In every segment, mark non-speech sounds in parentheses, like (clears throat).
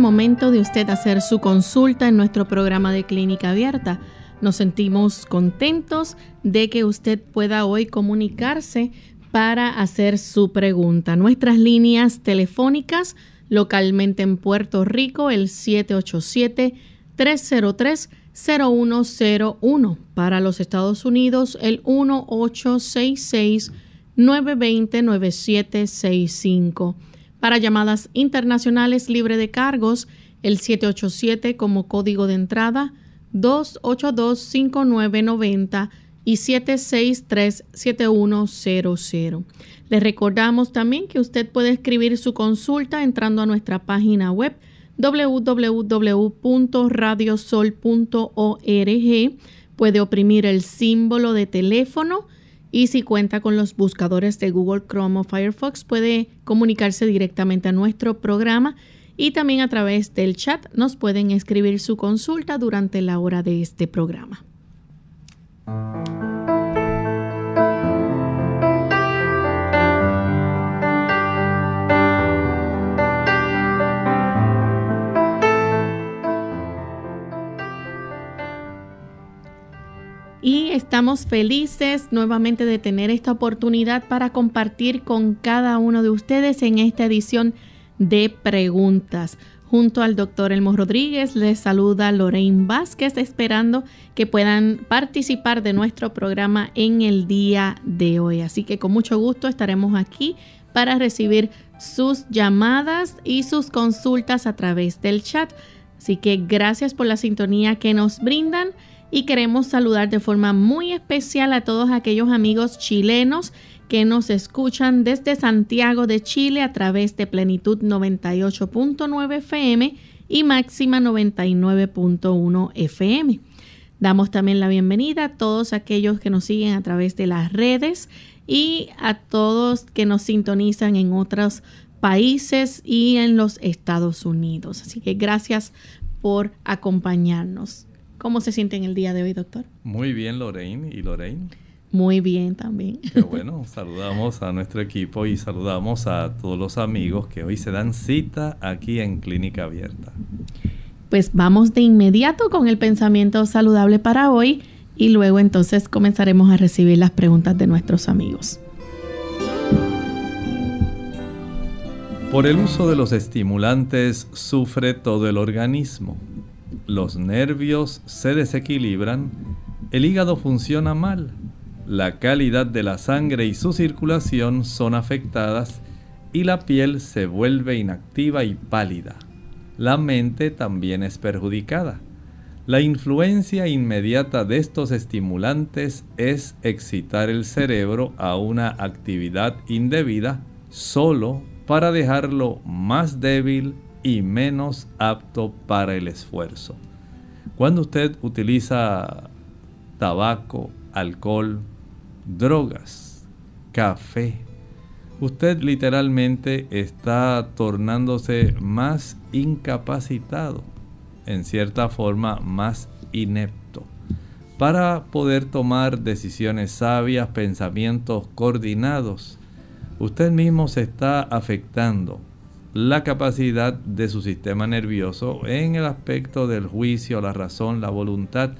Momento de usted hacer su consulta en nuestro programa de clínica abierta. Nos sentimos contentos de que usted pueda hoy comunicarse para hacer su pregunta. Nuestras líneas telefónicas localmente en Puerto Rico, el 787-303-0101. Para los Estados Unidos, el 1866-920-9765. Para llamadas internacionales libre de cargos, el 787 como código de entrada, 282-5990 y 763-7100. Le recordamos también que usted puede escribir su consulta entrando a nuestra página web www.radiosol.org. Puede oprimir el símbolo de teléfono y si cuenta con los buscadores de Google Chrome o Firefox puede comunicarse directamente a nuestro programa y también a través del chat nos pueden escribir su consulta durante la hora de este programa. Y estamos felices nuevamente de tener esta oportunidad para compartir con cada uno de ustedes en esta edición de preguntas. Junto al doctor Elmo Rodríguez les saluda Lorraine Vázquez esperando que puedan participar de nuestro programa en el día de hoy. Así que con mucho gusto estaremos aquí para recibir sus llamadas y sus consultas a través del chat. Así que gracias por la sintonía que nos brindan y queremos saludar de forma muy especial a todos aquellos amigos chilenos que nos escuchan desde Santiago de Chile a través de Plenitud 98.9 FM y Máxima 99.1 FM. Damos también la bienvenida a todos aquellos que nos siguen a través de las redes y a todos que nos sintonizan en otros países y en los Estados Unidos. Así que gracias por acompañarnos. ¿Cómo se siente en el día de hoy, doctor? Muy bien, Lorraine. ¿Y Lorraine? Muy bien también. Qué bueno, (laughs) saludamos a nuestro equipo y saludamos a todos los amigos que hoy se dan cita aquí en Clínica Abierta. Pues vamos de inmediato con el pensamiento saludable para hoy y luego entonces comenzaremos a recibir las preguntas de nuestros amigos. Por el uso de los estimulantes sufre todo el organismo. Los nervios se desequilibran, el hígado funciona mal la calidad de la sangre y su circulación son afectadas y la piel se vuelve inactiva y pálida. La mente también es perjudicada. La influencia inmediata de estos estimulantes es excitar el cerebro a una actividad indebida solo para dejarlo más débil y menos apto para el esfuerzo. Cuando usted utiliza tabaco, alcohol, drogas, café. Usted literalmente está tornándose más incapacitado, en cierta forma más inepto, para poder tomar decisiones sabias, pensamientos coordinados. Usted mismo se está afectando la capacidad de su sistema nervioso en el aspecto del juicio, la razón, la voluntad,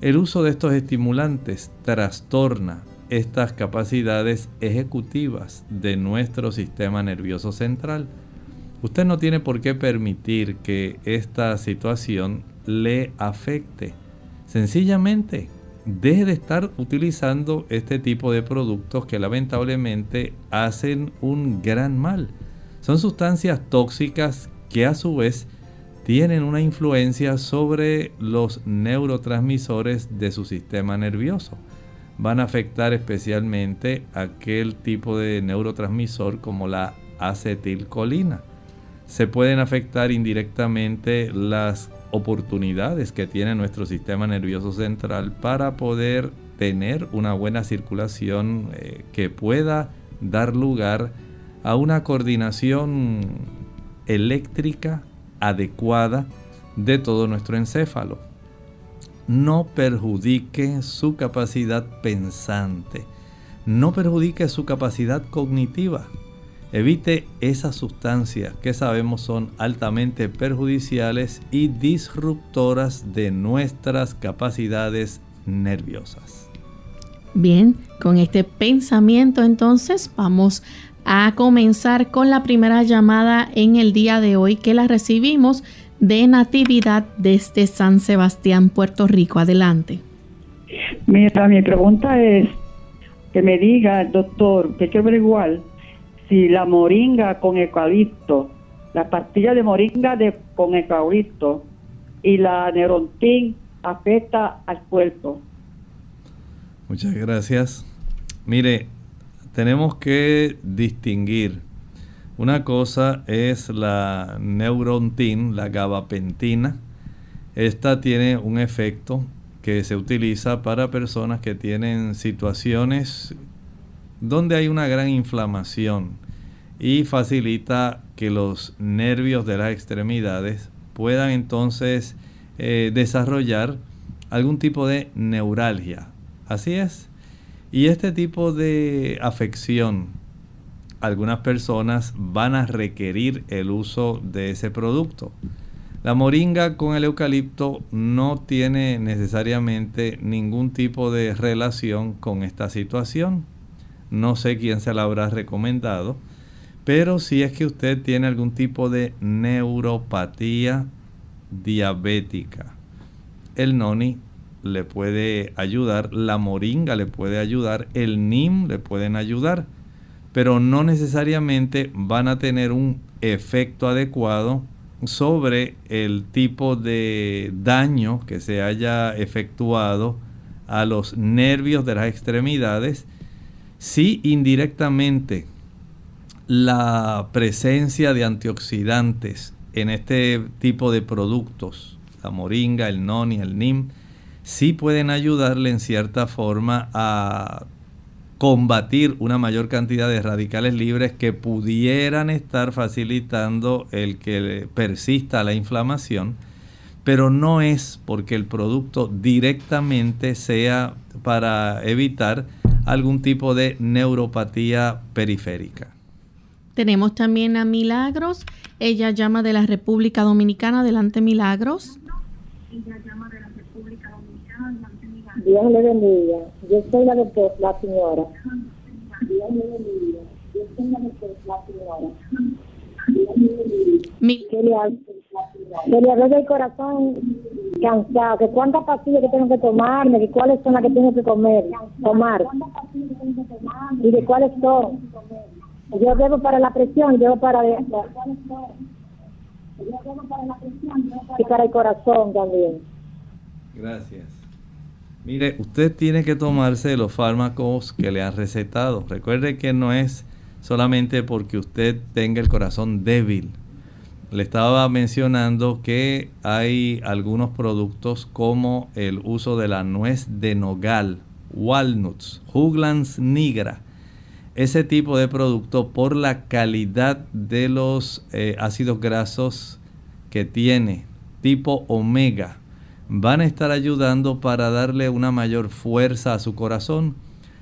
el uso de estos estimulantes trastorna estas capacidades ejecutivas de nuestro sistema nervioso central. Usted no tiene por qué permitir que esta situación le afecte. Sencillamente, deje de estar utilizando este tipo de productos que lamentablemente hacen un gran mal. Son sustancias tóxicas que a su vez tienen una influencia sobre los neurotransmisores de su sistema nervioso. van a afectar especialmente aquel tipo de neurotransmisor como la acetilcolina. Se pueden afectar indirectamente las oportunidades que tiene nuestro sistema nervioso central para poder tener una buena circulación eh, que pueda dar lugar a una coordinación eléctrica adecuada de todo nuestro encéfalo no perjudique su capacidad pensante, no perjudique su capacidad cognitiva. Evite esas sustancias que sabemos son altamente perjudiciales y disruptoras de nuestras capacidades nerviosas. Bien, con este pensamiento entonces vamos a comenzar con la primera llamada en el día de hoy que la recibimos de Natividad desde San Sebastián, Puerto Rico. Adelante. Mira, mi pregunta es que me diga, doctor, que quiero igual si la moringa con eucalipto, la pastilla de moringa de, con eucalipto y la nerontin afecta al cuerpo. Muchas gracias. Mire, tenemos que distinguir una cosa es la neurontin, la gabapentina. Esta tiene un efecto que se utiliza para personas que tienen situaciones donde hay una gran inflamación y facilita que los nervios de las extremidades puedan entonces eh, desarrollar algún tipo de neuralgia. Así es. Y este tipo de afección algunas personas van a requerir el uso de ese producto. La moringa con el eucalipto no tiene necesariamente ningún tipo de relación con esta situación. No sé quién se la habrá recomendado, pero si es que usted tiene algún tipo de neuropatía diabética, el noni le puede ayudar, la moringa le puede ayudar, el nim le pueden ayudar pero no necesariamente van a tener un efecto adecuado sobre el tipo de daño que se haya efectuado a los nervios de las extremidades si indirectamente la presencia de antioxidantes en este tipo de productos, la moringa, el noni, el nim, sí pueden ayudarle en cierta forma a combatir una mayor cantidad de radicales libres que pudieran estar facilitando el que persista la inflamación, pero no es porque el producto directamente sea para evitar algún tipo de neuropatía periférica. Tenemos también a Milagros, ella llama de la República Dominicana, adelante Milagros. Ella llama de la República Dominicana, Dios le bendiga. Yo soy la doctora, la señora. Dios le bendiga. Yo soy la doctora, la señora. Dios le bendiga. Que le, le hablé del corazón cansado, que cuántas pastillas que tengo que tomarme, que cuáles son las que tengo que comer, tomar, y de cuáles son. Yo debo para la presión, yo para, yo debo para la presión, y para el corazón también. Gracias. Mire, usted tiene que tomarse los fármacos que le han recetado. Recuerde que no es solamente porque usted tenga el corazón débil. Le estaba mencionando que hay algunos productos como el uso de la nuez de nogal, walnuts, juglans nigra. Ese tipo de producto por la calidad de los eh, ácidos grasos que tiene, tipo omega, van a estar ayudando para darle una mayor fuerza a su corazón.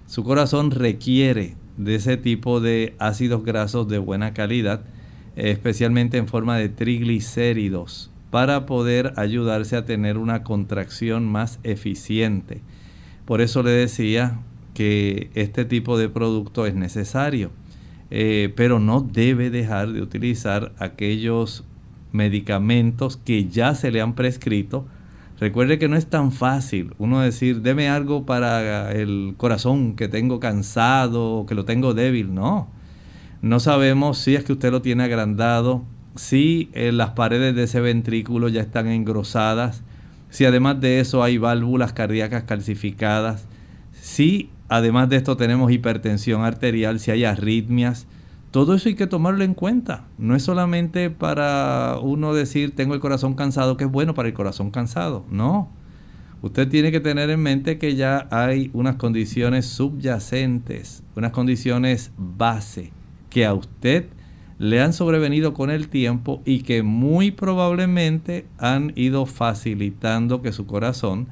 Su corazón requiere de ese tipo de ácidos grasos de buena calidad, especialmente en forma de triglicéridos, para poder ayudarse a tener una contracción más eficiente. Por eso le decía que este tipo de producto es necesario, eh, pero no debe dejar de utilizar aquellos medicamentos que ya se le han prescrito Recuerde que no es tan fácil uno decir, deme algo para el corazón que tengo cansado que lo tengo débil. No, no sabemos si es que usted lo tiene agrandado, si eh, las paredes de ese ventrículo ya están engrosadas, si además de eso hay válvulas cardíacas calcificadas, Si además de esto tenemos hipertensión arterial, si hay arritmias, todo eso hay que tomarlo en cuenta. No es solamente para uno decir tengo el corazón cansado, que es bueno para el corazón cansado. No. Usted tiene que tener en mente que ya hay unas condiciones subyacentes, unas condiciones base que a usted le han sobrevenido con el tiempo y que muy probablemente han ido facilitando que su corazón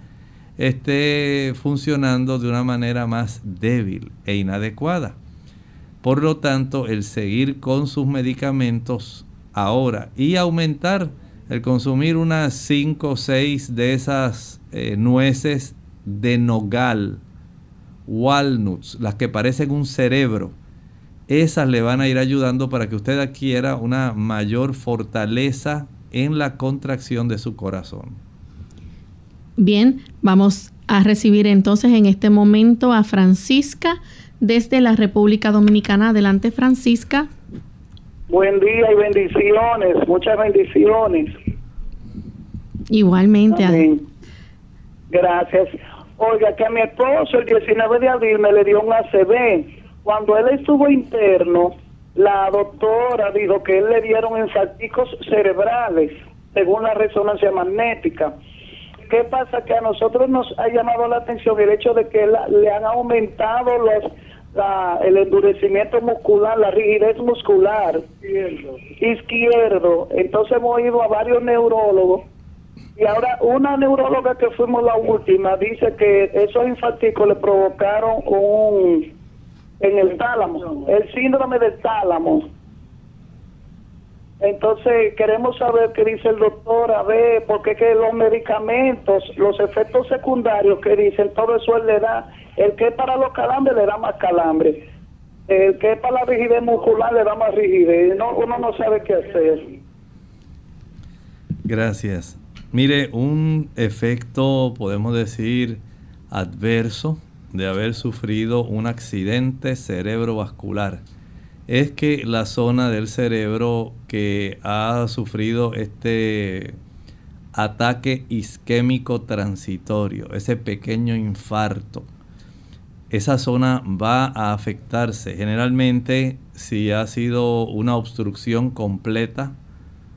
esté funcionando de una manera más débil e inadecuada. Por lo tanto, el seguir con sus medicamentos ahora y aumentar el consumir unas 5 o 6 de esas eh, nueces de nogal, walnuts, las que parecen un cerebro, esas le van a ir ayudando para que usted adquiera una mayor fortaleza en la contracción de su corazón. Bien, vamos a recibir entonces en este momento a Francisca desde la República Dominicana. Adelante, Francisca. Buen día y bendiciones, muchas bendiciones. Igualmente. Amén. Gracias. Oiga, que a mi esposo el 19 de abril me le dio un ACV. Cuando él estuvo interno, la doctora dijo que él le dieron infarticos cerebrales, según la resonancia magnética. ¿Qué pasa? Que a nosotros nos ha llamado la atención el hecho de que le han aumentado los el endurecimiento muscular, la rigidez muscular izquierdo. izquierdo. Entonces hemos ido a varios neurólogos y ahora una neuróloga que fuimos la última dice que esos infarticos le provocaron un en el tálamo, el síndrome del tálamo. Entonces queremos saber qué dice el doctor, a ver, porque que los medicamentos, los efectos secundarios que dicen, todo eso él le da el que para los calambres le da más calambre. El que para la rigidez muscular le da más rigidez. No, uno no sabe qué hacer. Gracias. Mire, un efecto, podemos decir, adverso de haber sufrido un accidente cerebrovascular es que la zona del cerebro que ha sufrido este ataque isquémico transitorio, ese pequeño infarto, esa zona va a afectarse. Generalmente, si ha sido una obstrucción completa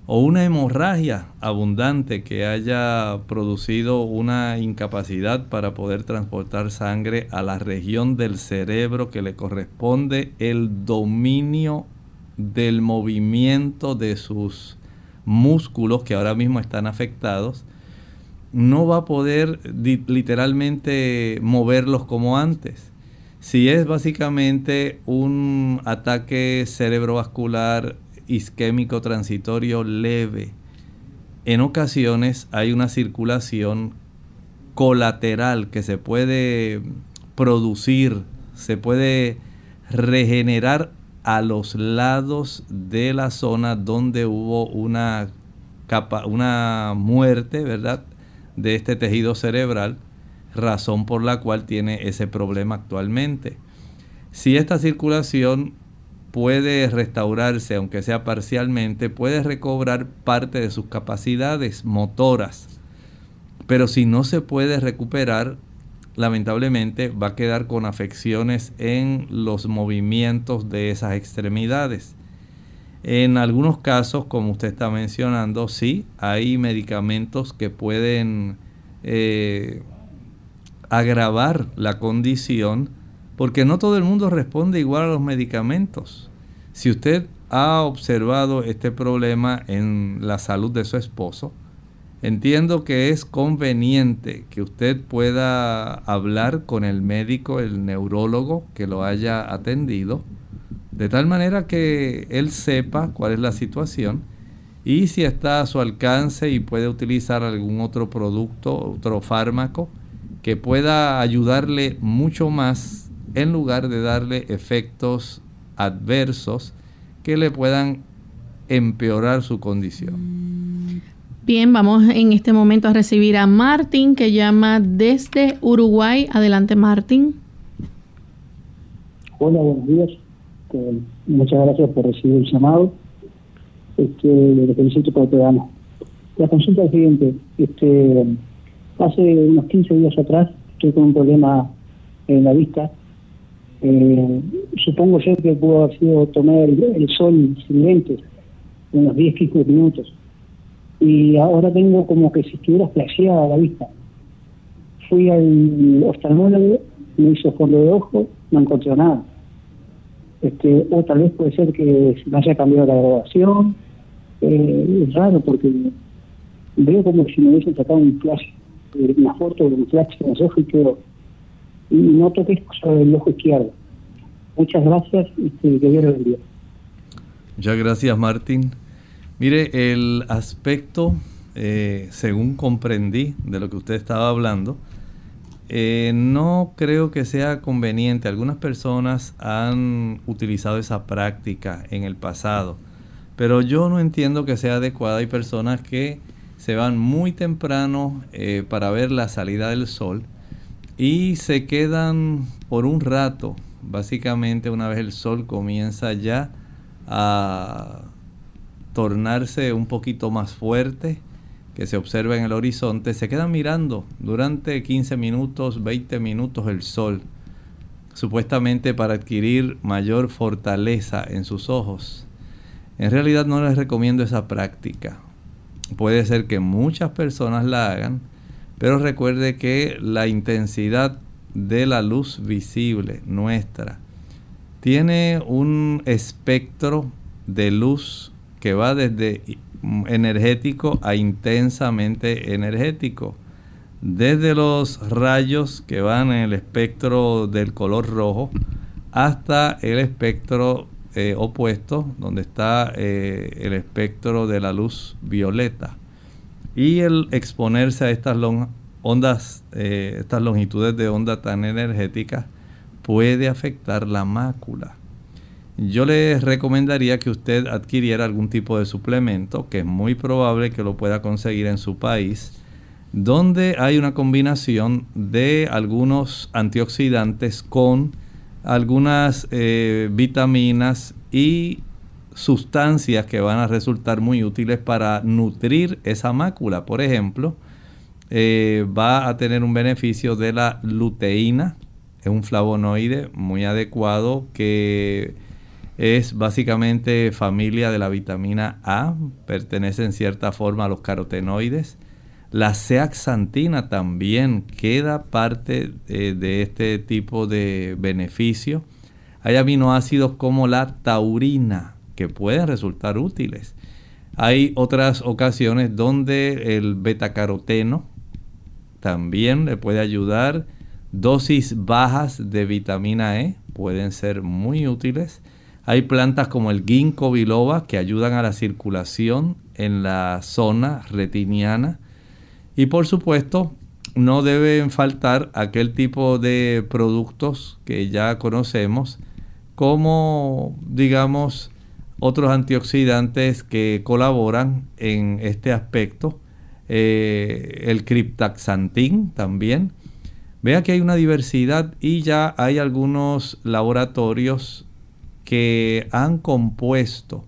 o una hemorragia abundante que haya producido una incapacidad para poder transportar sangre a la región del cerebro que le corresponde el dominio del movimiento de sus músculos que ahora mismo están afectados, no va a poder literalmente moverlos como antes. Si es básicamente un ataque cerebrovascular isquémico transitorio leve, en ocasiones hay una circulación colateral que se puede producir, se puede regenerar a los lados de la zona donde hubo una, una muerte, ¿verdad? De este tejido cerebral, razón por la cual tiene ese problema actualmente. Si esta circulación puede restaurarse, aunque sea parcialmente, puede recobrar parte de sus capacidades motoras. Pero si no se puede recuperar, lamentablemente va a quedar con afecciones en los movimientos de esas extremidades. En algunos casos, como usted está mencionando, sí, hay medicamentos que pueden eh, agravar la condición, porque no todo el mundo responde igual a los medicamentos. Si usted ha observado este problema en la salud de su esposo, entiendo que es conveniente que usted pueda hablar con el médico, el neurólogo que lo haya atendido, de tal manera que él sepa cuál es la situación y si está a su alcance y puede utilizar algún otro producto, otro fármaco que pueda ayudarle mucho más en lugar de darle efectos adversos que le puedan empeorar su condición. Bien, vamos en este momento a recibir a Martín que llama desde Uruguay. Adelante, Martín. Hola, buenos días. Este, muchas gracias por recibir el llamado. Este, le felicito por el programa. La consulta es siguiente. Este, hace unos 15 días atrás estoy con un problema en la vista. Eh, supongo yo que pudo haber sido tomar el, sol sin lentes, unos 10, 15 minutos. Y ahora tengo como que si estuviera flasheada la vista. Fui al oftalmólogo, me hizo fondo de ojo, no encontré nada. Este, o tal vez puede ser que me haya cambiado la grabación. Eh, es raro porque veo como si me hubiesen sacado un flash, eh, una foto de un flash en los ojos y quedo. Y noto que es sobre el ojo izquierdo. Muchas gracias y que Dios lo bendiga. Muchas gracias, Martín. Mire, el aspecto, eh, según comprendí de lo que usted estaba hablando, eh, no creo que sea conveniente. Algunas personas han utilizado esa práctica en el pasado, pero yo no entiendo que sea adecuada. Hay personas que se van muy temprano eh, para ver la salida del sol y se quedan por un rato, básicamente una vez el sol comienza ya a tornarse un poquito más fuerte, que se observa en el horizonte, se quedan mirando durante 15 minutos, 20 minutos el sol, supuestamente para adquirir mayor fortaleza en sus ojos. En realidad no les recomiendo esa práctica. Puede ser que muchas personas la hagan, pero recuerde que la intensidad de la luz visible nuestra tiene un espectro de luz que va desde energético a intensamente energético. Desde los rayos que van en el espectro del color rojo hasta el espectro eh, opuesto, donde está eh, el espectro de la luz violeta. Y el exponerse a estas ondas, eh, estas longitudes de onda tan energéticas, puede afectar la mácula yo le recomendaría que usted adquiriera algún tipo de suplemento, que es muy probable que lo pueda conseguir en su país, donde hay una combinación de algunos antioxidantes con algunas eh, vitaminas y sustancias que van a resultar muy útiles para nutrir esa mácula. Por ejemplo, eh, va a tener un beneficio de la luteína, es un flavonoide muy adecuado que es básicamente familia de la vitamina A, pertenece en cierta forma a los carotenoides. La zeaxantina también queda parte de, de este tipo de beneficio. Hay aminoácidos como la taurina que pueden resultar útiles. Hay otras ocasiones donde el betacaroteno también le puede ayudar. Dosis bajas de vitamina E pueden ser muy útiles. Hay plantas como el ginkgo biloba que ayudan a la circulación en la zona retiniana. Y por supuesto, no deben faltar aquel tipo de productos que ya conocemos, como digamos otros antioxidantes que colaboran en este aspecto. Eh, el criptaxantin también. Vea que hay una diversidad y ya hay algunos laboratorios que han compuesto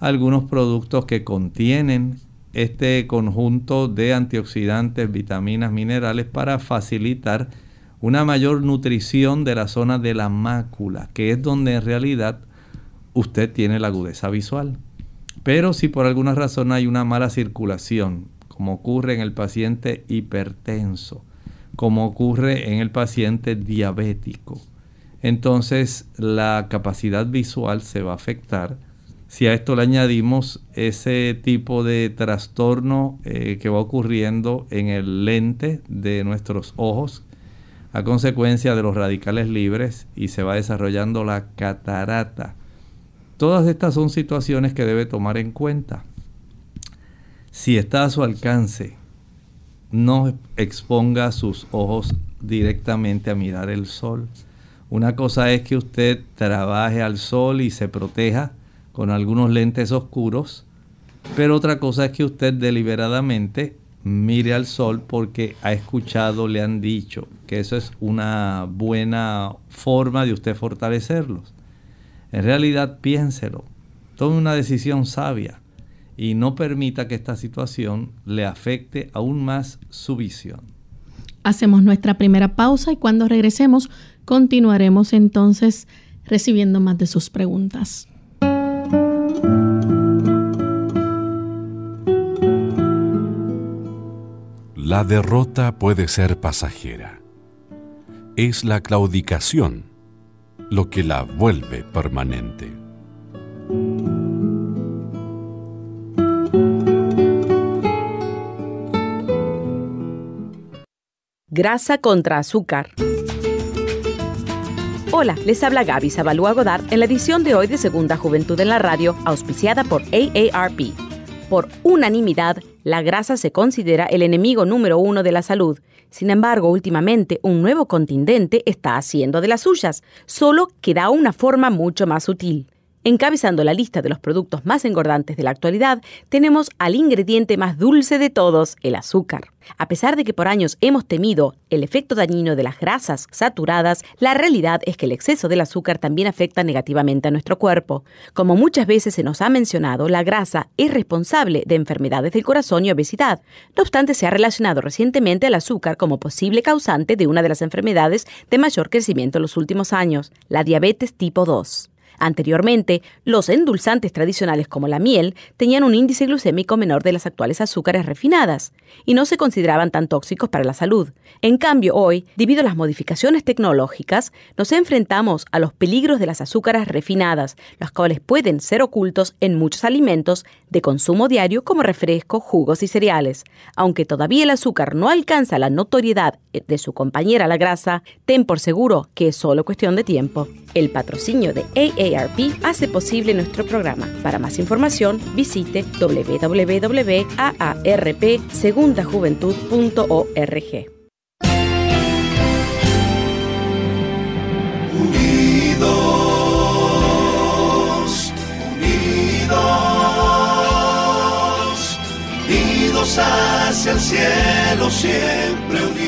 algunos productos que contienen este conjunto de antioxidantes, vitaminas, minerales para facilitar una mayor nutrición de la zona de la mácula, que es donde en realidad usted tiene la agudeza visual. Pero si por alguna razón hay una mala circulación, como ocurre en el paciente hipertenso, como ocurre en el paciente diabético, entonces la capacidad visual se va a afectar. Si a esto le añadimos ese tipo de trastorno eh, que va ocurriendo en el lente de nuestros ojos a consecuencia de los radicales libres y se va desarrollando la catarata. Todas estas son situaciones que debe tomar en cuenta. Si está a su alcance, no exponga sus ojos directamente a mirar el sol una cosa es que usted trabaje al sol y se proteja con algunos lentes oscuros, pero otra cosa es que usted deliberadamente mire al sol porque ha escuchado, le han dicho que eso es una buena forma de usted fortalecerlos. En realidad piénselo, tome una decisión sabia y no permita que esta situación le afecte aún más su visión. Hacemos nuestra primera pausa y cuando regresemos continuaremos entonces recibiendo más de sus preguntas. La derrota puede ser pasajera. Es la claudicación lo que la vuelve permanente. Grasa contra azúcar. Hola, les habla Gaby Zabalúa Godard en la edición de hoy de Segunda Juventud en la Radio, auspiciada por AARP. Por unanimidad, la grasa se considera el enemigo número uno de la salud. Sin embargo, últimamente un nuevo contingente está haciendo de las suyas, solo que da una forma mucho más sutil. Encabezando la lista de los productos más engordantes de la actualidad, tenemos al ingrediente más dulce de todos, el azúcar. A pesar de que por años hemos temido el efecto dañino de las grasas saturadas, la realidad es que el exceso del azúcar también afecta negativamente a nuestro cuerpo. Como muchas veces se nos ha mencionado, la grasa es responsable de enfermedades del corazón y obesidad. No obstante, se ha relacionado recientemente al azúcar como posible causante de una de las enfermedades de mayor crecimiento en los últimos años, la diabetes tipo 2. Anteriormente, los endulzantes tradicionales como la miel tenían un índice glucémico menor de las actuales azúcares refinadas y no se consideraban tan tóxicos para la salud. En cambio, hoy, debido a las modificaciones tecnológicas, nos enfrentamos a los peligros de las azúcares refinadas, los cuales pueden ser ocultos en muchos alimentos de consumo diario como refrescos, jugos y cereales. Aunque todavía el azúcar no alcanza la notoriedad de su compañera la grasa, ten por seguro que es solo cuestión de tiempo. El patrocinio de AARP hace posible nuestro programa. Para más información, visite www.aarpsegundajuventud.org. Unidos, unidos, unidos hacia el cielo, siempre unidos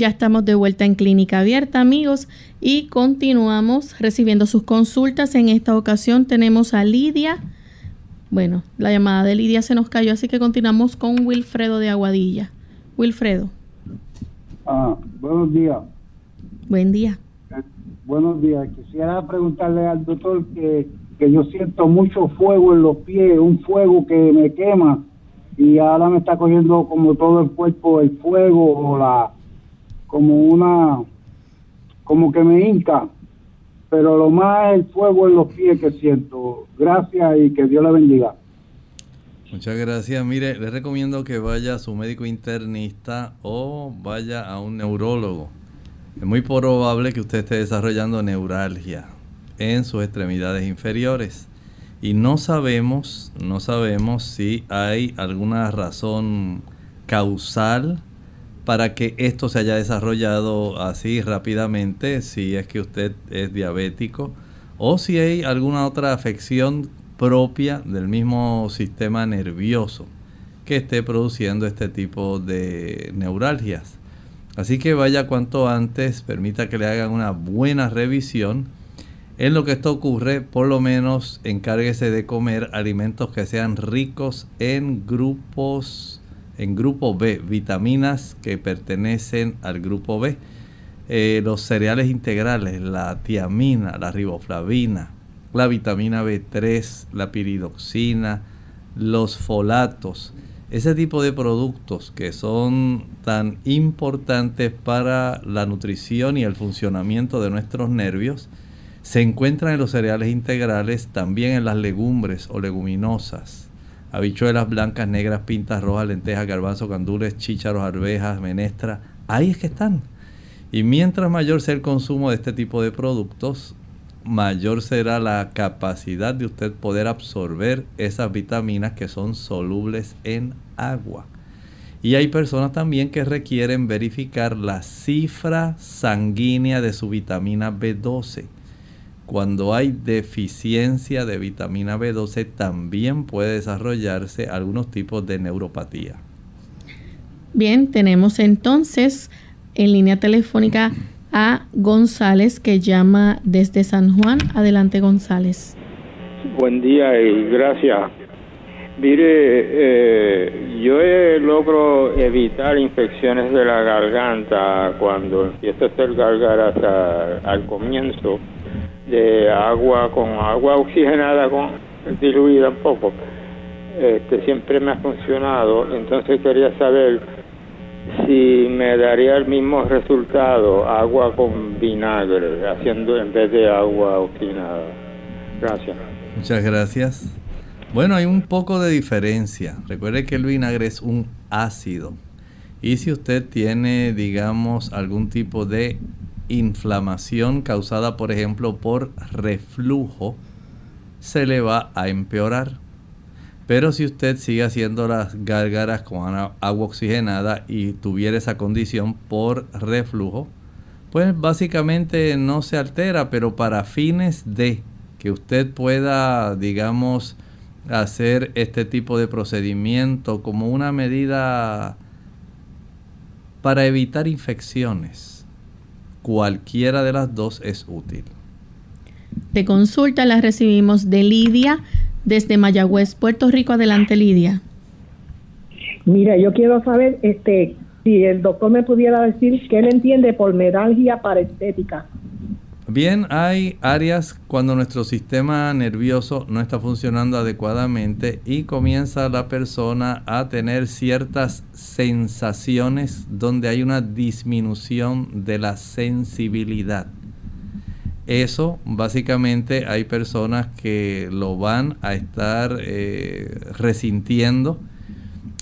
Ya estamos de vuelta en Clínica Abierta, amigos, y continuamos recibiendo sus consultas. En esta ocasión tenemos a Lidia. Bueno, la llamada de Lidia se nos cayó, así que continuamos con Wilfredo de Aguadilla. Wilfredo. Ah, buenos días. Buen día. Eh, buenos días. Quisiera preguntarle al doctor que, que yo siento mucho fuego en los pies, un fuego que me quema y ahora me está cogiendo como todo el cuerpo el fuego o la como una, como que me hinca, pero lo más el fuego en los pies que siento. Gracias y que Dios le bendiga. Muchas gracias. Mire, le recomiendo que vaya a su médico internista o vaya a un neurólogo. Es muy probable que usted esté desarrollando neuralgia en sus extremidades inferiores. Y no sabemos, no sabemos si hay alguna razón causal para que esto se haya desarrollado así rápidamente, si es que usted es diabético o si hay alguna otra afección propia del mismo sistema nervioso que esté produciendo este tipo de neuralgias. Así que vaya cuanto antes, permita que le hagan una buena revisión. En lo que esto ocurre, por lo menos encárguese de comer alimentos que sean ricos en grupos en grupo B, vitaminas que pertenecen al grupo B. Eh, los cereales integrales, la tiamina, la riboflavina, la vitamina B3, la piridoxina, los folatos, ese tipo de productos que son tan importantes para la nutrición y el funcionamiento de nuestros nervios, se encuentran en los cereales integrales, también en las legumbres o leguminosas habichuelas blancas, negras, pintas, rojas, lentejas, garbanzos, gandules, chícharos, arvejas, menestra. Ahí es que están. Y mientras mayor sea el consumo de este tipo de productos, mayor será la capacidad de usted poder absorber esas vitaminas que son solubles en agua. Y hay personas también que requieren verificar la cifra sanguínea de su vitamina B12. Cuando hay deficiencia de vitamina B12 también puede desarrollarse algunos tipos de neuropatía. Bien, tenemos entonces en línea telefónica a González que llama desde San Juan. Adelante González. Buen día y gracias. Mire, eh, yo logro evitar infecciones de la garganta cuando empiezo a hacer gargaras al comienzo de agua con agua oxigenada con diluida un poco. Este, siempre me ha funcionado, entonces quería saber si me daría el mismo resultado agua con vinagre, haciendo en vez de agua oxigenada. Gracias. Muchas gracias. Bueno, hay un poco de diferencia. Recuerde que el vinagre es un ácido. Y si usted tiene, digamos, algún tipo de inflamación causada, por ejemplo, por reflujo, se le va a empeorar. Pero si usted sigue haciendo las gárgaras con agua oxigenada y tuviera esa condición por reflujo, pues básicamente no se altera, pero para fines de que usted pueda, digamos, hacer este tipo de procedimiento como una medida para evitar infecciones. Cualquiera de las dos es útil. De consulta la recibimos de Lidia desde Mayagüez, Puerto Rico. Adelante, Lidia. Mira, yo quiero saber este si el doctor me pudiera decir qué él entiende por medalgia parestética. Bien, hay áreas cuando nuestro sistema nervioso no está funcionando adecuadamente y comienza la persona a tener ciertas sensaciones donde hay una disminución de la sensibilidad. Eso básicamente hay personas que lo van a estar eh, resintiendo.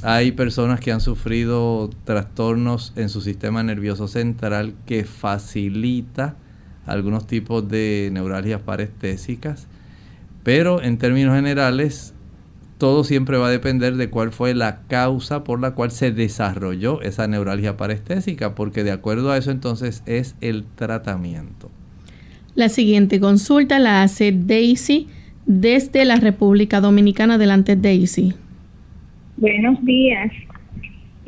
Hay personas que han sufrido trastornos en su sistema nervioso central que facilita algunos tipos de neuralgias parestésicas, pero en términos generales todo siempre va a depender de cuál fue la causa por la cual se desarrolló esa neuralgia parestésica, porque de acuerdo a eso entonces es el tratamiento. La siguiente consulta la hace Daisy desde la República Dominicana. Adelante, Daisy. Buenos días.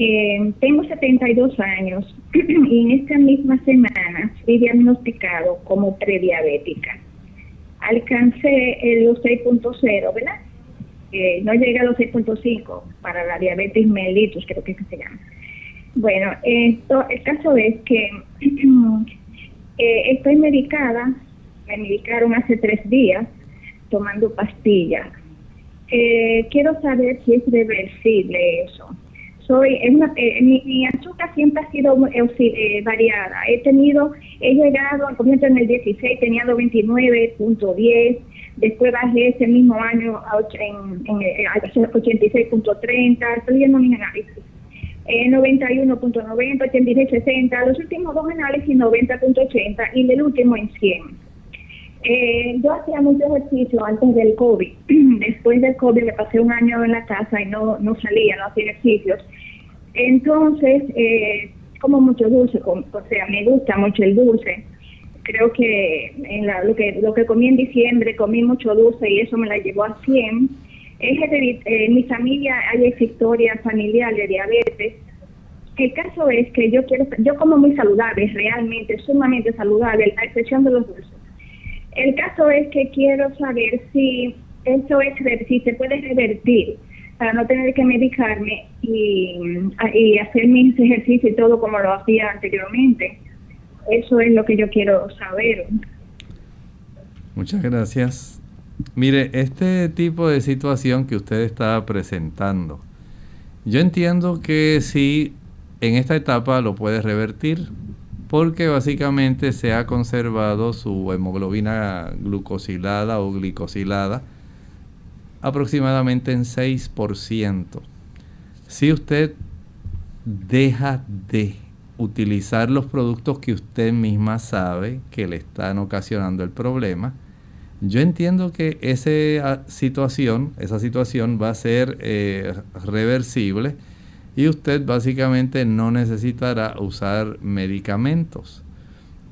Eh, tengo 72 años (clears throat) y en esta misma semana fui diagnosticado como prediabética. Alcancé los 6.0, ¿verdad? Eh, no llega a los 6.5 para la diabetes mellitus, creo que se llama. Bueno, el caso es que (clears throat) eh, estoy medicada, me medicaron hace tres días tomando pastillas. quiero saber si es reversible eso soy, es una, eh, mi, azúcar siempre ha sido eh, eh, variada. He tenido, he llegado al comienzo en el 16, tenía 29.10, después bajé ese mismo año a, en, en, 86.30, estoy viendo mis análisis. 91.90, 86.60, los últimos dos análisis 90.80 y el último en 100. yo hacía mucho ejercicio antes del COVID. (clears throat) Después del COVID me pasé un año en la casa y no, no salía, no hacía ejercicios. Entonces, eh, como mucho dulce, o sea, me gusta mucho el dulce. Creo que en la, lo que lo que comí en diciembre, comí mucho dulce y eso me la llevó a 100. Es eh, en mi familia hay historia familiar de diabetes. El caso es que yo quiero, yo como muy saludable, realmente sumamente saludable, a excepción de los dulces. El caso es que quiero saber si eso es, si se puede revertir para no tener que medicarme y, hacer mis ejercicios y todo como lo hacía anteriormente. Eso es lo que yo quiero saber. Muchas gracias. Mire, este tipo de situación que usted está presentando, yo entiendo que sí, en esta etapa lo puede revertir, porque básicamente se ha conservado su hemoglobina glucosilada o glicosilada, aproximadamente en 6%. Si usted deja de utilizar los productos que usted misma sabe que le están ocasionando el problema. Yo entiendo que esa situación, esa situación va a ser eh, reversible y usted básicamente no necesitará usar medicamentos.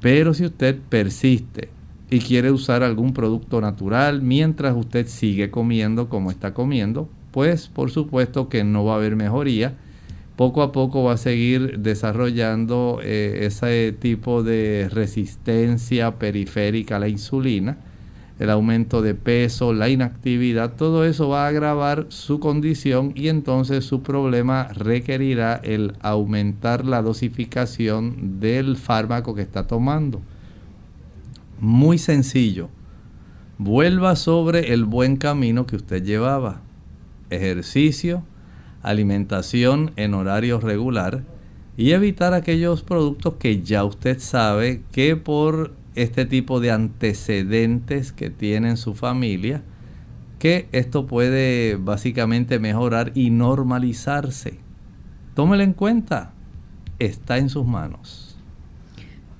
Pero si usted persiste y quiere usar algún producto natural mientras usted sigue comiendo como está comiendo, pues por supuesto que no va a haber mejoría. Poco a poco va a seguir desarrollando eh, ese tipo de resistencia periférica a la insulina, el aumento de peso, la inactividad, todo eso va a agravar su condición y entonces su problema requerirá el aumentar la dosificación del fármaco que está tomando. Muy sencillo. Vuelva sobre el buen camino que usted llevaba. Ejercicio, alimentación en horario regular y evitar aquellos productos que ya usted sabe que por este tipo de antecedentes que tiene en su familia, que esto puede básicamente mejorar y normalizarse. Tómelo en cuenta, está en sus manos.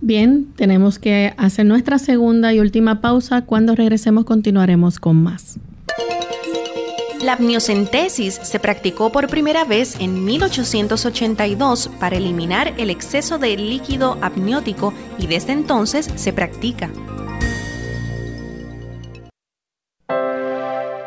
Bien, tenemos que hacer nuestra segunda y última pausa. Cuando regresemos continuaremos con más. La amniocentesis se practicó por primera vez en 1882 para eliminar el exceso de líquido amniótico y desde entonces se practica.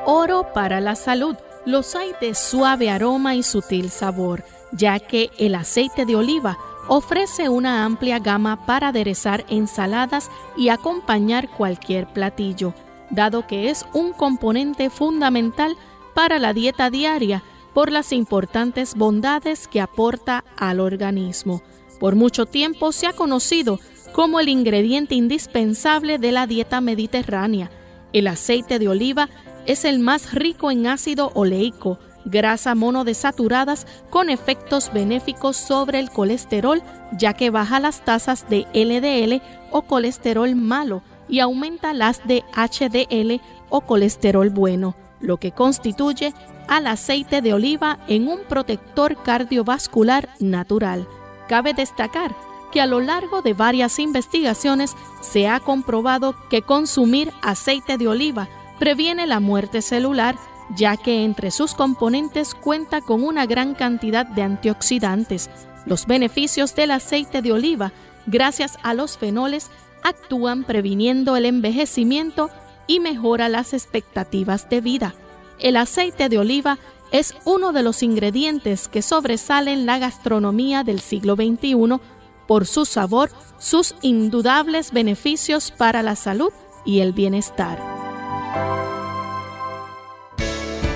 Oro para la salud. Los hay de suave aroma y sutil sabor, ya que el aceite de oliva ofrece una amplia gama para aderezar ensaladas y acompañar cualquier platillo, dado que es un componente fundamental para la dieta diaria por las importantes bondades que aporta al organismo. Por mucho tiempo se ha conocido como el ingrediente indispensable de la dieta mediterránea. El aceite de oliva es el más rico en ácido oleico, grasa monodesaturadas con efectos benéficos sobre el colesterol, ya que baja las tasas de LDL o colesterol malo y aumenta las de HDL o colesterol bueno, lo que constituye al aceite de oliva en un protector cardiovascular natural. Cabe destacar que a lo largo de varias investigaciones se ha comprobado que consumir aceite de oliva previene la muerte celular ya que entre sus componentes cuenta con una gran cantidad de antioxidantes. Los beneficios del aceite de oliva, gracias a los fenoles, actúan previniendo el envejecimiento y mejora las expectativas de vida. El aceite de oliva es uno de los ingredientes que sobresalen la gastronomía del siglo XXI por su sabor, sus indudables beneficios para la salud y el bienestar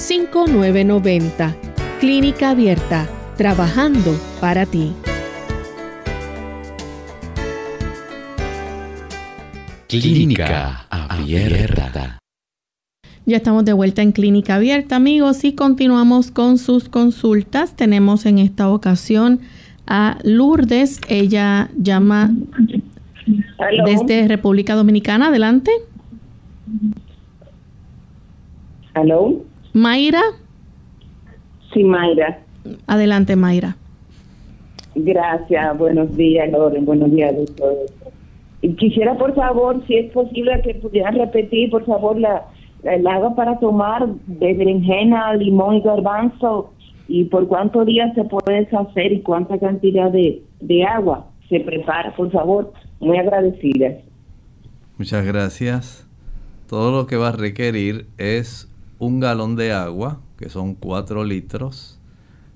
5990. Clínica Abierta, trabajando para ti. Clínica Abierta. Ya estamos de vuelta en Clínica Abierta, amigos, y continuamos con sus consultas. Tenemos en esta ocasión a Lourdes. Ella llama desde República Dominicana. Adelante. ¿Aló? Mayra. Sí, Mayra. Adelante, Mayra. Gracias, buenos días, Loren, buenos días, doctor. Quisiera, por favor, si es posible, que pudieran repetir, por favor, la, el agua para tomar de berenjena, limón y garbanzo, y por cuántos días se puede hacer y cuánta cantidad de, de agua se prepara, por favor. Muy agradecida. Muchas gracias. Todo lo que va a requerir es un galón de agua, que son 4 litros.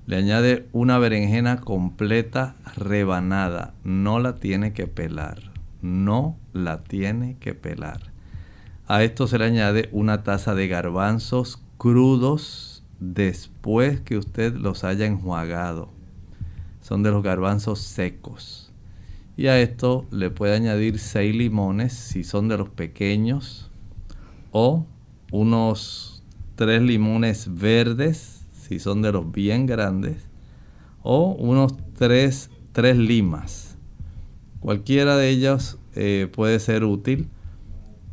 Le añade una berenjena completa rebanada. No la tiene que pelar. No la tiene que pelar. A esto se le añade una taza de garbanzos crudos después que usted los haya enjuagado. son de los garbanzos secos. Y a esto le puede añadir 6 limones si son de los pequeños o unos 3 limones verdes si son de los bien grandes o unos 3, limas. Cualquiera de ellas eh, puede ser útil.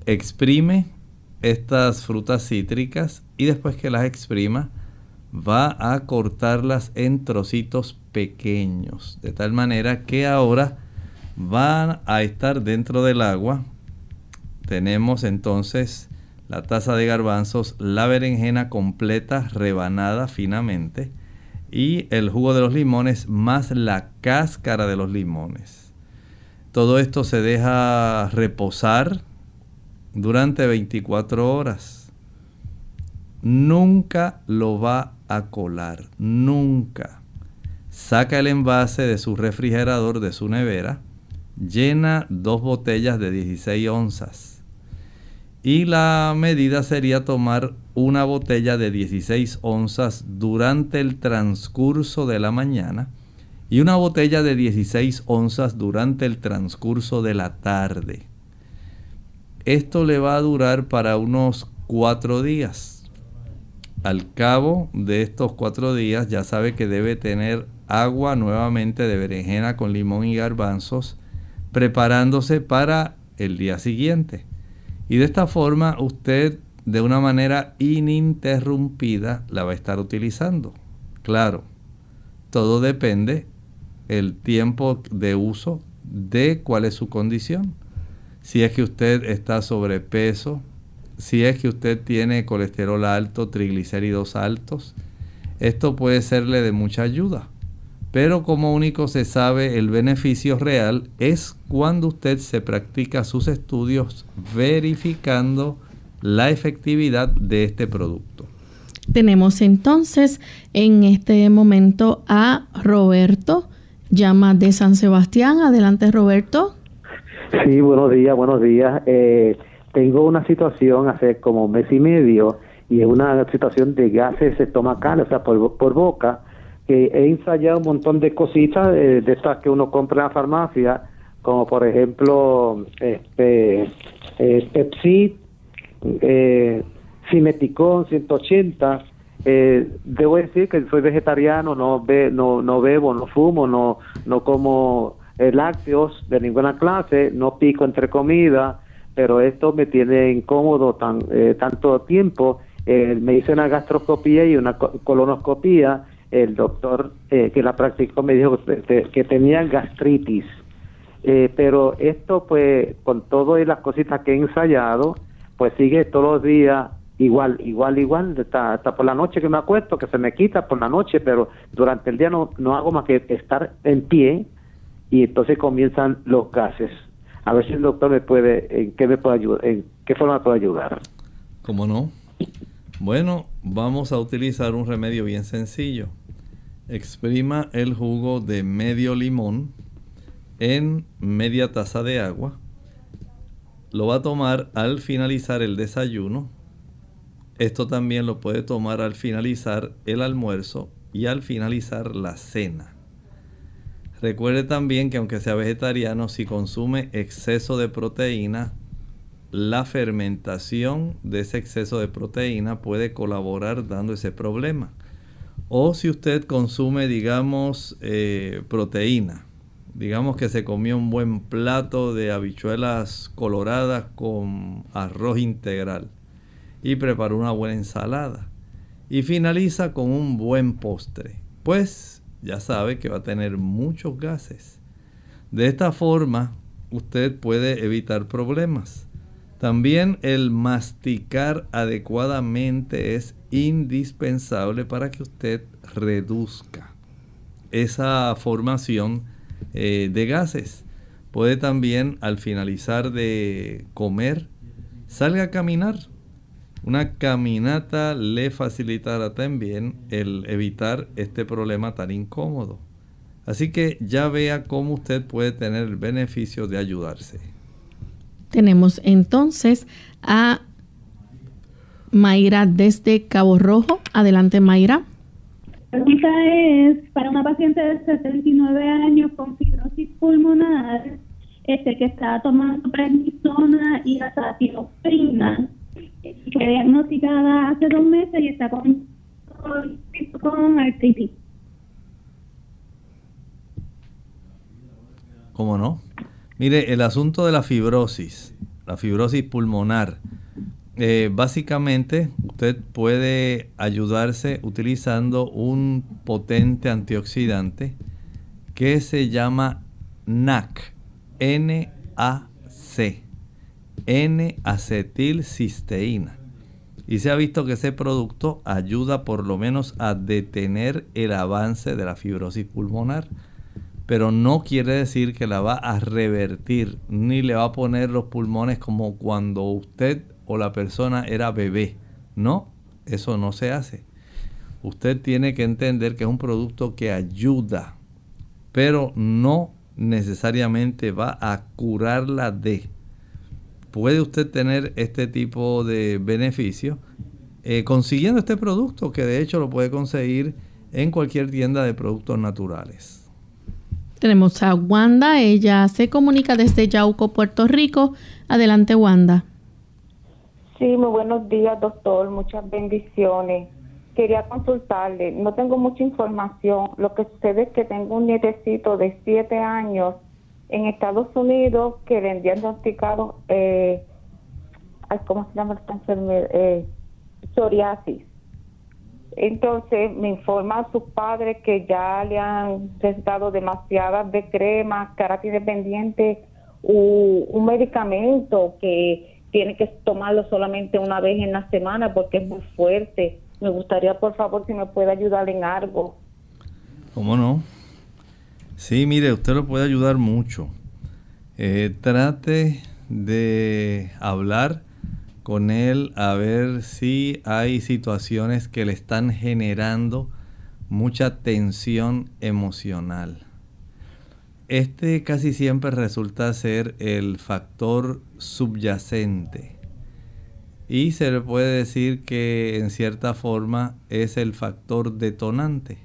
Exprime estas frutas cítricas y después que las exprima va a cortarlas en trocitos pequeños de tal manera que ahora van a estar dentro del agua tenemos entonces la taza de garbanzos la berenjena completa rebanada finamente y el jugo de los limones más la cáscara de los limones todo esto se deja reposar durante 24 horas. Nunca lo va a colar, nunca. Saca el envase de su refrigerador, de su nevera, llena dos botellas de 16 onzas. Y la medida sería tomar una botella de 16 onzas durante el transcurso de la mañana y una botella de 16 onzas durante el transcurso de la tarde. Esto le va a durar para unos cuatro días. Al cabo de estos cuatro días ya sabe que debe tener agua nuevamente de berenjena con limón y garbanzos preparándose para el día siguiente. Y de esta forma usted de una manera ininterrumpida la va a estar utilizando. Claro, todo depende el tiempo de uso de cuál es su condición si es que usted está sobrepeso, si es que usted tiene colesterol alto, triglicéridos altos. Esto puede serle de mucha ayuda. Pero como único se sabe el beneficio real es cuando usted se practica sus estudios verificando la efectividad de este producto. Tenemos entonces en este momento a Roberto, llama de San Sebastián. Adelante Roberto. Sí, buenos días, buenos días. Eh, tengo una situación hace como un mes y medio y es una situación de gases estomacales, o sea, por, por boca, que he ensayado un montón de cositas de, estas que uno compra en la farmacia, como por ejemplo este eh, Pepsi, eh, Cimeticón 180. Eh, debo decir que soy vegetariano, no, be, no, no bebo, no fumo, no, no como eh, lácteos de ninguna clase, no pico entre comida, pero esto me tiene incómodo tan, eh, tanto tiempo. Eh, me hice una gastroscopía y una colonoscopía. El doctor que la practicó me dijo que, tenía gastritis. pero esto, pues, con todo y las cositas que he ensayado, pues sigue todos los días igual, igual, igual, hasta, hasta, por la noche que me acuesto, que se me quita por la noche, pero durante el día no, no hago más que estar en pie, y entonces comienzan los gases. A ver si el doctor me puede, en qué me puede ayudar, en qué forma me puede ayudar. ¿Cómo no? Bueno, vamos a utilizar un remedio bien sencillo. Exprima el jugo de medio limón en media taza de agua. Lo va a tomar al finalizar el desayuno. Esto también lo puede tomar al finalizar el almuerzo y al finalizar la cena. Recuerde también que aunque sea vegetariano, si consume exceso de proteína, la fermentación de ese exceso de proteína puede colaborar dando ese problema. O si usted consume, digamos, eh, proteína, digamos que se comió un buen plato de habichuelas coloradas con arroz integral y preparó una buena ensalada y finaliza con un buen postre. Pues ya sabe que va a tener muchos gases. De esta forma, usted puede evitar problemas. También el masticar adecuadamente es indispensable para que usted reduzca esa formación eh, de gases. Puede también al finalizar de comer, salga a caminar una caminata le facilitará también el evitar este problema tan incómodo. Así que ya vea cómo usted puede tener el beneficio de ayudarse. Tenemos entonces a Mayra desde Cabo Rojo. Adelante, Mayra. pregunta es para una paciente de 79 años con fibrosis pulmonar este que está tomando prednisona y azatirofrina que diagnosticada hace dos meses y está con, con artritis. ¿Cómo no? Mire, el asunto de la fibrosis, la fibrosis pulmonar, eh, básicamente usted puede ayudarse utilizando un potente antioxidante que se llama NAC, N-A-C, N-acetilcisteína. Y se ha visto que ese producto ayuda por lo menos a detener el avance de la fibrosis pulmonar pero no quiere decir que la va a revertir ni le va a poner los pulmones como cuando usted o la persona era bebé. No, eso no se hace. Usted tiene que entender que es un producto que ayuda, pero no necesariamente va a curarla de. Puede usted tener este tipo de beneficio eh, consiguiendo este producto, que de hecho lo puede conseguir en cualquier tienda de productos naturales. Tenemos a Wanda, ella se comunica desde Yauco, Puerto Rico. Adelante, Wanda. Sí, muy buenos días, doctor. Muchas bendiciones. Quería consultarle. No tengo mucha información. Lo que sucede es que tengo un nietecito de siete años en Estados Unidos que le han diagnosticado, eh, ¿cómo se llama esta enfermedad? Eh, psoriasis. Entonces me informa a sus padres que ya le han recetado demasiadas de cremas, que ahora tiene pendiente un, un medicamento que tiene que tomarlo solamente una vez en la semana porque es muy fuerte. Me gustaría, por favor, si me puede ayudar en algo. ¿Cómo no? Sí, mire, usted lo puede ayudar mucho. Eh, trate de hablar con él a ver si hay situaciones que le están generando mucha tensión emocional. Este casi siempre resulta ser el factor subyacente y se le puede decir que en cierta forma es el factor detonante.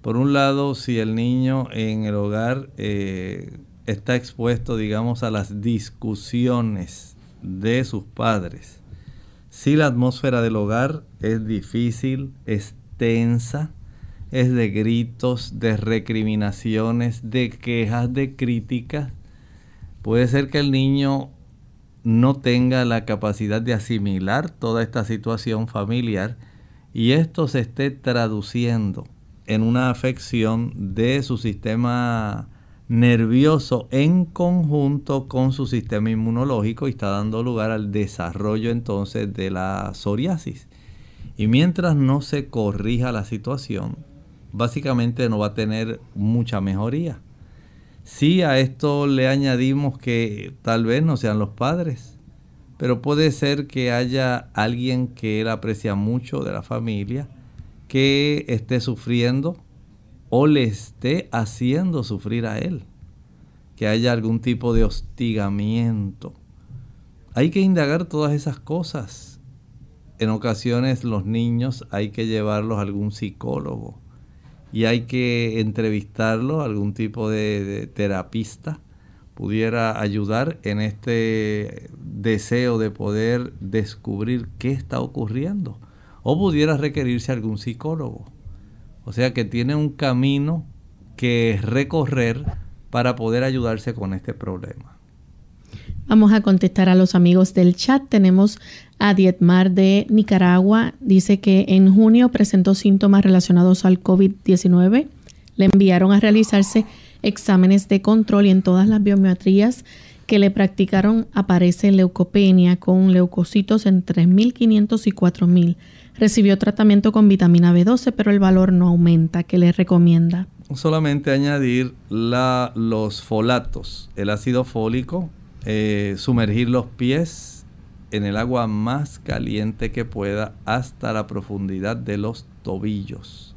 Por un lado, si el niño en el hogar eh, está expuesto, digamos, a las discusiones de sus padres. Si la atmósfera del hogar es difícil, es tensa, es de gritos, de recriminaciones, de quejas, de críticas, puede ser que el niño no tenga la capacidad de asimilar toda esta situación familiar y esto se esté traduciendo en una afección de su sistema nervioso en conjunto con su sistema inmunológico y está dando lugar al desarrollo entonces de la psoriasis. Y mientras no se corrija la situación, básicamente no va a tener mucha mejoría. Si a esto le añadimos que tal vez no sean los padres, pero puede ser que haya alguien que él aprecia mucho de la familia que esté sufriendo o le esté haciendo sufrir a él, que haya algún tipo de hostigamiento. Hay que indagar todas esas cosas. En ocasiones los niños hay que llevarlos a algún psicólogo y hay que entrevistarlos a algún tipo de, de terapista pudiera ayudar en este deseo de poder descubrir qué está ocurriendo o pudiera requerirse algún psicólogo. O sea que tiene un camino que recorrer para poder ayudarse con este problema. Vamos a contestar a los amigos del chat. Tenemos a Dietmar de Nicaragua. Dice que en junio presentó síntomas relacionados al COVID-19. Le enviaron a realizarse exámenes de control y en todas las biometrías que le practicaron aparece leucopenia con leucocitos en 3.500 y 4.000. Recibió tratamiento con vitamina B12, pero el valor no aumenta. ¿Qué le recomienda? Solamente añadir la, los folatos, el ácido fólico, eh, sumergir los pies en el agua más caliente que pueda hasta la profundidad de los tobillos.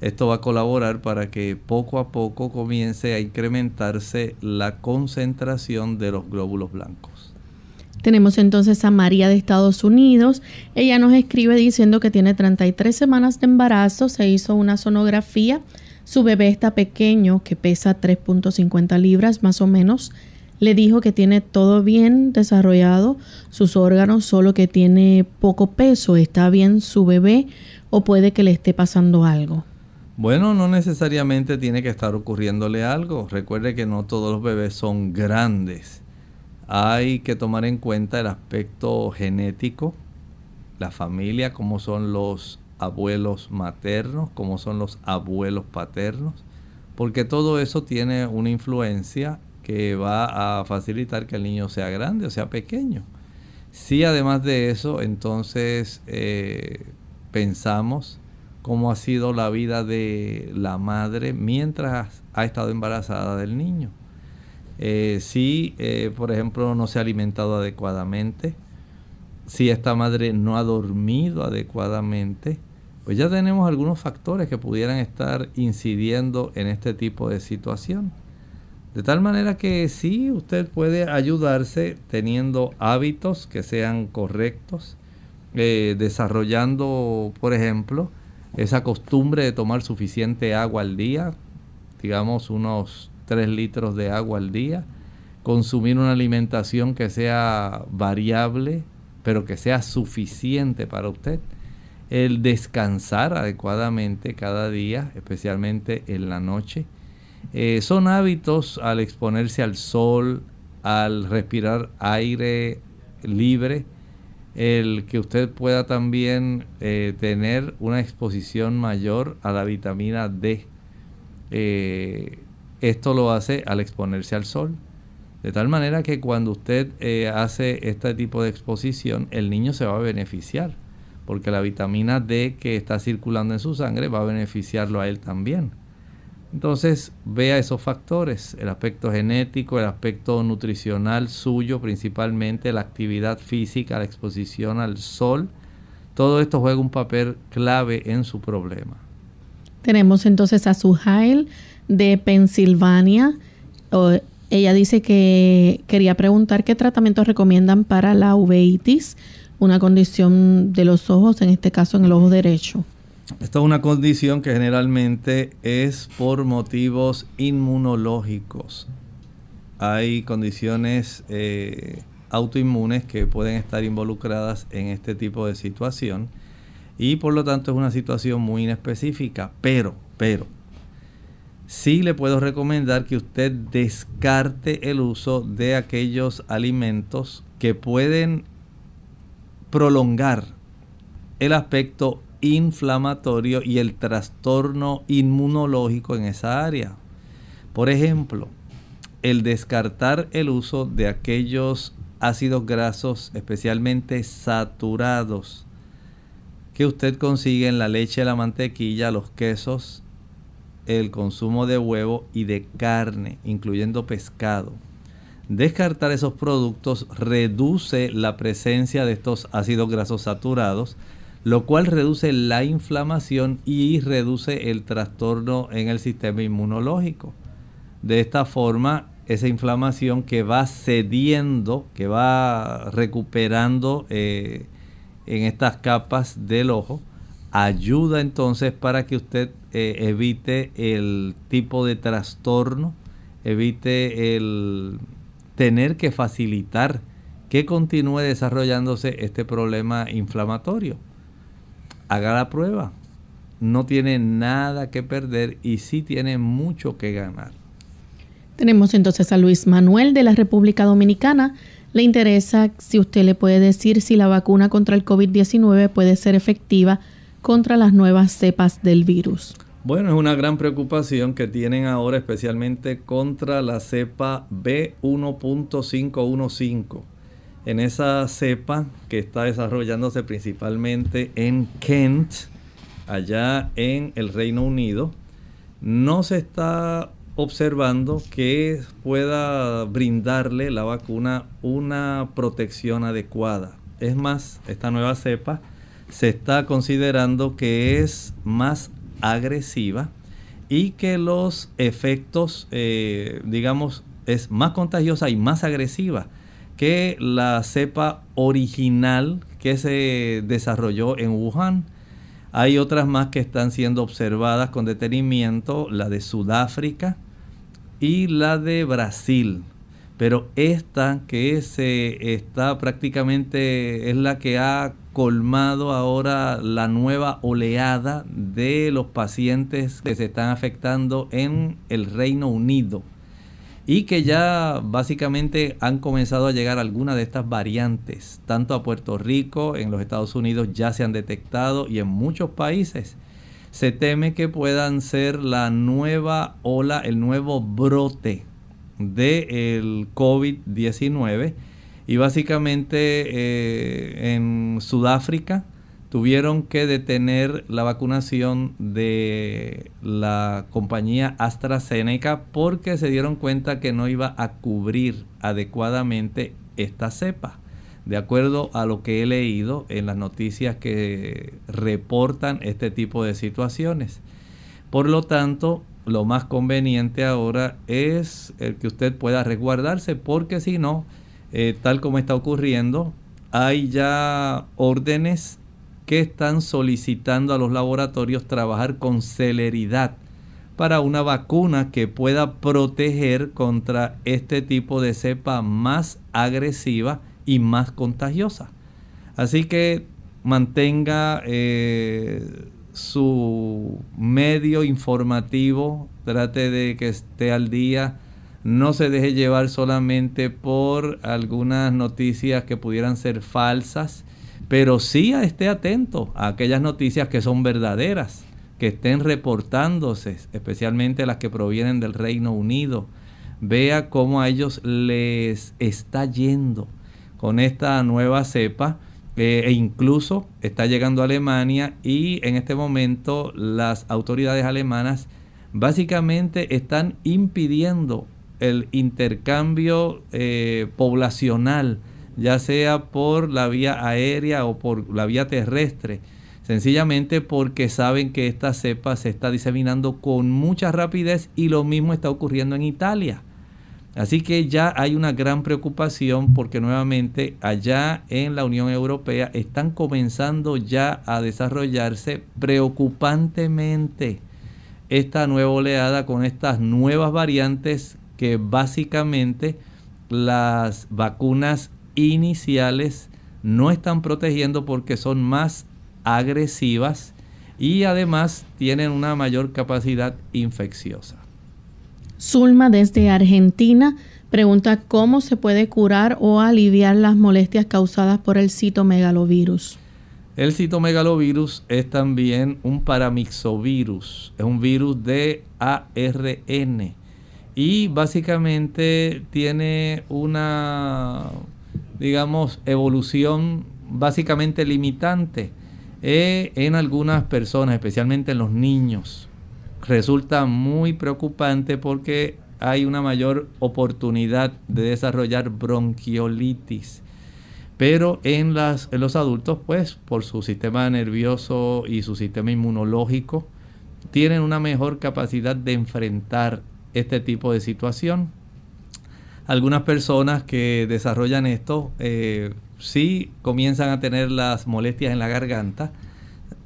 Esto va a colaborar para que poco a poco comience a incrementarse la concentración de los glóbulos blancos. Tenemos entonces a María de Estados Unidos. Ella nos escribe diciendo que tiene 33 semanas de embarazo, se hizo una sonografía, su bebé está pequeño, que pesa 3.50 libras más o menos. Le dijo que tiene todo bien desarrollado, sus órganos, solo que tiene poco peso. ¿Está bien su bebé o puede que le esté pasando algo? Bueno, no necesariamente tiene que estar ocurriéndole algo. Recuerde que no todos los bebés son grandes hay que tomar en cuenta el aspecto genético, la familia, cómo son los abuelos maternos, cómo son los abuelos paternos, porque todo eso tiene una influencia que va a facilitar que el niño sea grande o sea pequeño. Si además de eso, entonces eh, pensamos cómo ha sido la vida de la madre mientras ha estado embarazada del niño. Eh, si, eh, por ejemplo, no se ha alimentado adecuadamente, si esta madre no ha dormido adecuadamente, pues ya tenemos algunos factores que pudieran estar incidiendo en este tipo de situación. De tal manera que sí, usted puede ayudarse teniendo hábitos que sean correctos, eh, desarrollando, por ejemplo, esa costumbre de tomar suficiente agua al día, digamos unos 3 litros de agua al día, consumir una alimentación que sea variable, pero que sea suficiente para usted, el descansar adecuadamente cada día, especialmente en la noche. Eh, son hábitos al exponerse al sol, al respirar aire libre, el que usted pueda también eh, tener una exposición mayor a la vitamina D. Eh, esto lo hace al exponerse al sol. De tal manera que cuando usted eh, hace este tipo de exposición, el niño se va a beneficiar, porque la vitamina D que está circulando en su sangre va a beneficiarlo a él también. Entonces, vea esos factores, el aspecto genético, el aspecto nutricional suyo, principalmente la actividad física, la exposición al sol, todo esto juega un papel clave en su problema. Tenemos entonces a Suhail de Pensilvania. ella dice que quería preguntar qué tratamientos recomiendan para la uveitis, una condición de los ojos, en este caso en el ojo derecho. Esta es una condición que generalmente es por motivos inmunológicos. Hay condiciones eh, autoinmunes que pueden estar involucradas en este tipo de situación y por lo tanto es una situación muy inespecífica, pero, pero, sí le puedo recomendar que usted descarte el uso de aquellos alimentos que pueden prolongar el aspecto inflamatorio y el trastorno inmunológico en esa área. Por ejemplo, el descartar el uso de aquellos ácidos grasos especialmente saturados que usted consigue en la leche, la mantequilla, los quesos, el consumo de huevo y de carne, incluyendo pescado. Descartar esos productos reduce la presencia de estos ácidos grasos saturados, lo cual reduce la inflamación y reduce el trastorno en el sistema inmunológico. De esta forma, esa inflamación que va cediendo, que va recuperando eh, en estas capas del ojo, ayuda entonces para que usted eh, evite el tipo de trastorno, evite el tener que facilitar que continúe desarrollándose este problema inflamatorio. Haga la prueba. No tiene nada que perder y sí tiene mucho que ganar. Tenemos entonces a Luis Manuel de la República Dominicana. Le interesa si usted le puede decir si la vacuna contra el COVID-19 puede ser efectiva contra las nuevas cepas del virus. Bueno, es una gran preocupación que tienen ahora especialmente contra la cepa B1.515. En esa cepa que está desarrollándose principalmente en Kent, allá en el Reino Unido, no se está observando que pueda brindarle la vacuna una protección adecuada. Es más, esta nueva cepa se está considerando que es más agresiva y que los efectos, eh, digamos, es más contagiosa y más agresiva que la cepa original que se desarrolló en Wuhan. Hay otras más que están siendo observadas con detenimiento, la de Sudáfrica y la de Brasil. Pero esta que se está prácticamente es la que ha colmado ahora la nueva oleada de los pacientes que se están afectando en el Reino Unido y que ya básicamente han comenzado a llegar algunas de estas variantes, tanto a Puerto Rico, en los Estados Unidos ya se han detectado y en muchos países. Se teme que puedan ser la nueva ola, el nuevo brote del COVID-19 y básicamente eh, en Sudáfrica tuvieron que detener la vacunación de la compañía AstraZeneca porque se dieron cuenta que no iba a cubrir adecuadamente esta cepa. De acuerdo a lo que he leído en las noticias que reportan este tipo de situaciones. Por lo tanto, lo más conveniente ahora es el que usted pueda resguardarse porque si no, eh, tal como está ocurriendo, hay ya órdenes que están solicitando a los laboratorios trabajar con celeridad para una vacuna que pueda proteger contra este tipo de cepa más agresiva y más contagiosa. Así que mantenga eh, su medio informativo, trate de que esté al día, no se deje llevar solamente por algunas noticias que pudieran ser falsas pero sí esté atento a aquellas noticias que son verdaderas, que estén reportándose, especialmente las que provienen del Reino Unido. Vea cómo a ellos les está yendo con esta nueva cepa eh, e incluso está llegando a Alemania y en este momento las autoridades alemanas básicamente están impidiendo el intercambio eh, poblacional ya sea por la vía aérea o por la vía terrestre, sencillamente porque saben que esta cepa se está diseminando con mucha rapidez y lo mismo está ocurriendo en Italia. Así que ya hay una gran preocupación porque nuevamente allá en la Unión Europea están comenzando ya a desarrollarse preocupantemente esta nueva oleada con estas nuevas variantes que básicamente las vacunas iniciales no están protegiendo porque son más agresivas y además tienen una mayor capacidad infecciosa. Zulma desde Argentina pregunta cómo se puede curar o aliviar las molestias causadas por el citomegalovirus. El citomegalovirus es también un paramixovirus, es un virus de ARN y básicamente tiene una digamos, evolución básicamente limitante eh, en algunas personas, especialmente en los niños. Resulta muy preocupante porque hay una mayor oportunidad de desarrollar bronquiolitis. Pero en, en los adultos, pues, por su sistema nervioso y su sistema inmunológico, tienen una mejor capacidad de enfrentar este tipo de situación algunas personas que desarrollan esto eh, sí comienzan a tener las molestias en la garganta.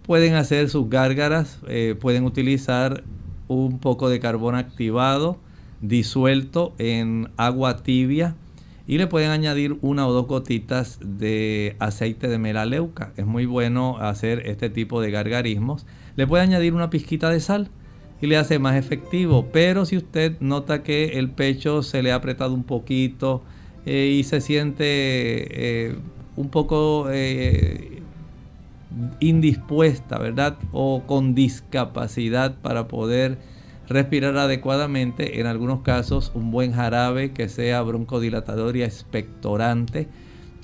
Pueden hacer sus gárgaras, eh, pueden utilizar un poco de carbón activado disuelto en agua tibia y le pueden añadir una o dos gotitas de aceite de melaleuca. Es muy bueno hacer este tipo de gargarismos. Le puede añadir una pizquita de sal y le hace más efectivo. Pero si usted nota que el pecho se le ha apretado un poquito eh, y se siente eh, un poco eh, indispuesta, ¿verdad? O con discapacidad para poder respirar adecuadamente, en algunos casos un buen jarabe que sea broncodilatador y expectorante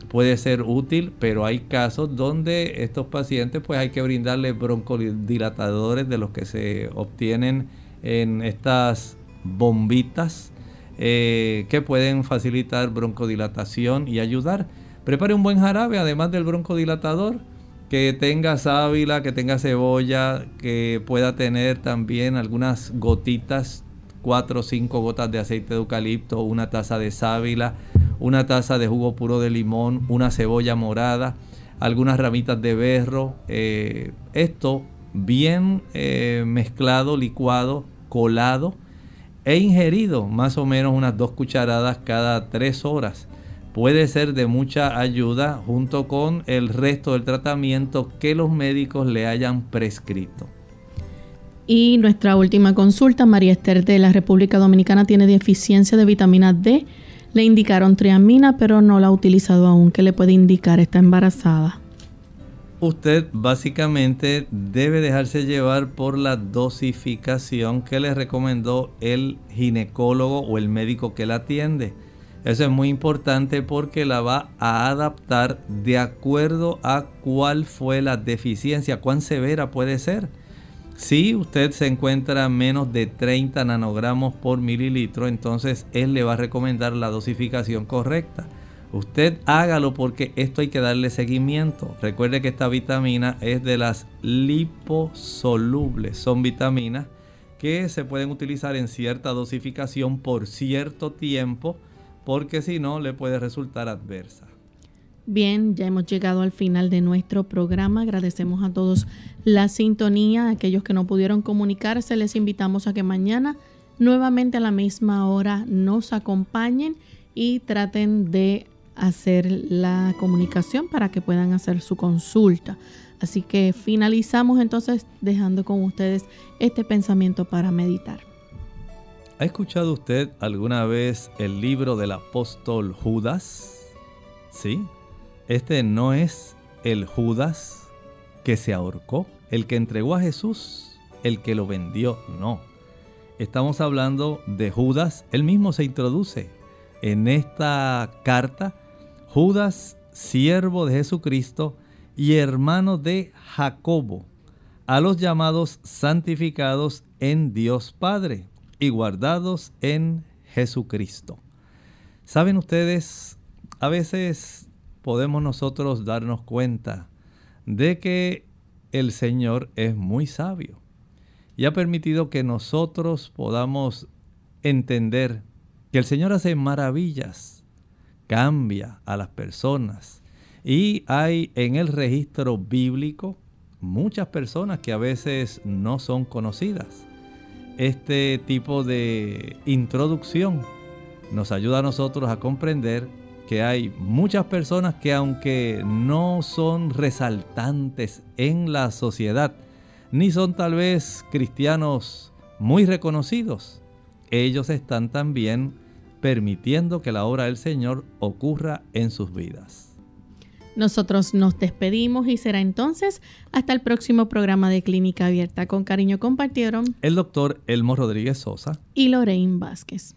puede ser útil, pero hay casos donde estos pacientes pues hay que brindarle broncodilatadores de los que se obtienen en estas bombitas eh, que pueden facilitar broncodilatación y ayudar. Prepare un buen jarabe, además del broncodilatador, que tenga sábila, que tenga cebolla, que pueda tener también algunas gotitas, 4 o 5 gotas de aceite de eucalipto, una taza de sábila, una taza de jugo puro de limón, una cebolla morada, algunas ramitas de berro. Eh, esto bien eh, mezclado, licuado, colado e ingerido más o menos unas dos cucharadas cada tres horas. Puede ser de mucha ayuda junto con el resto del tratamiento que los médicos le hayan prescrito. Y nuestra última consulta, María Esther de la República Dominicana tiene deficiencia de vitamina D. Le indicaron triamina, pero no la ha utilizado aún. ¿Qué le puede indicar? Está embarazada. Usted básicamente debe dejarse llevar por la dosificación que le recomendó el ginecólogo o el médico que la atiende. Eso es muy importante porque la va a adaptar de acuerdo a cuál fue la deficiencia, cuán severa puede ser. Si usted se encuentra menos de 30 nanogramos por mililitro, entonces él le va a recomendar la dosificación correcta. Usted hágalo porque esto hay que darle seguimiento. Recuerde que esta vitamina es de las liposolubles. Son vitaminas que se pueden utilizar en cierta dosificación por cierto tiempo porque si no le puede resultar adversa. Bien, ya hemos llegado al final de nuestro programa. Agradecemos a todos la sintonía. aquellos que no pudieron comunicarse, les invitamos a que mañana nuevamente a la misma hora nos acompañen y traten de hacer la comunicación para que puedan hacer su consulta. Así que finalizamos entonces dejando con ustedes este pensamiento para meditar. ¿Ha escuchado usted alguna vez el libro del apóstol Judas? Sí, este no es el Judas que se ahorcó, el que entregó a Jesús, el que lo vendió, no. Estamos hablando de Judas, él mismo se introduce en esta carta, Judas, siervo de Jesucristo y hermano de Jacobo, a los llamados santificados en Dios Padre y guardados en Jesucristo. Saben ustedes, a veces podemos nosotros darnos cuenta de que el Señor es muy sabio y ha permitido que nosotros podamos entender que el Señor hace maravillas, cambia a las personas y hay en el registro bíblico muchas personas que a veces no son conocidas. Este tipo de introducción nos ayuda a nosotros a comprender que hay muchas personas que aunque no son resaltantes en la sociedad, ni son tal vez cristianos muy reconocidos, ellos están también permitiendo que la obra del Señor ocurra en sus vidas. Nosotros nos despedimos y será entonces hasta el próximo programa de Clínica Abierta. Con cariño compartieron el doctor Elmo Rodríguez Sosa y Lorraine Vázquez.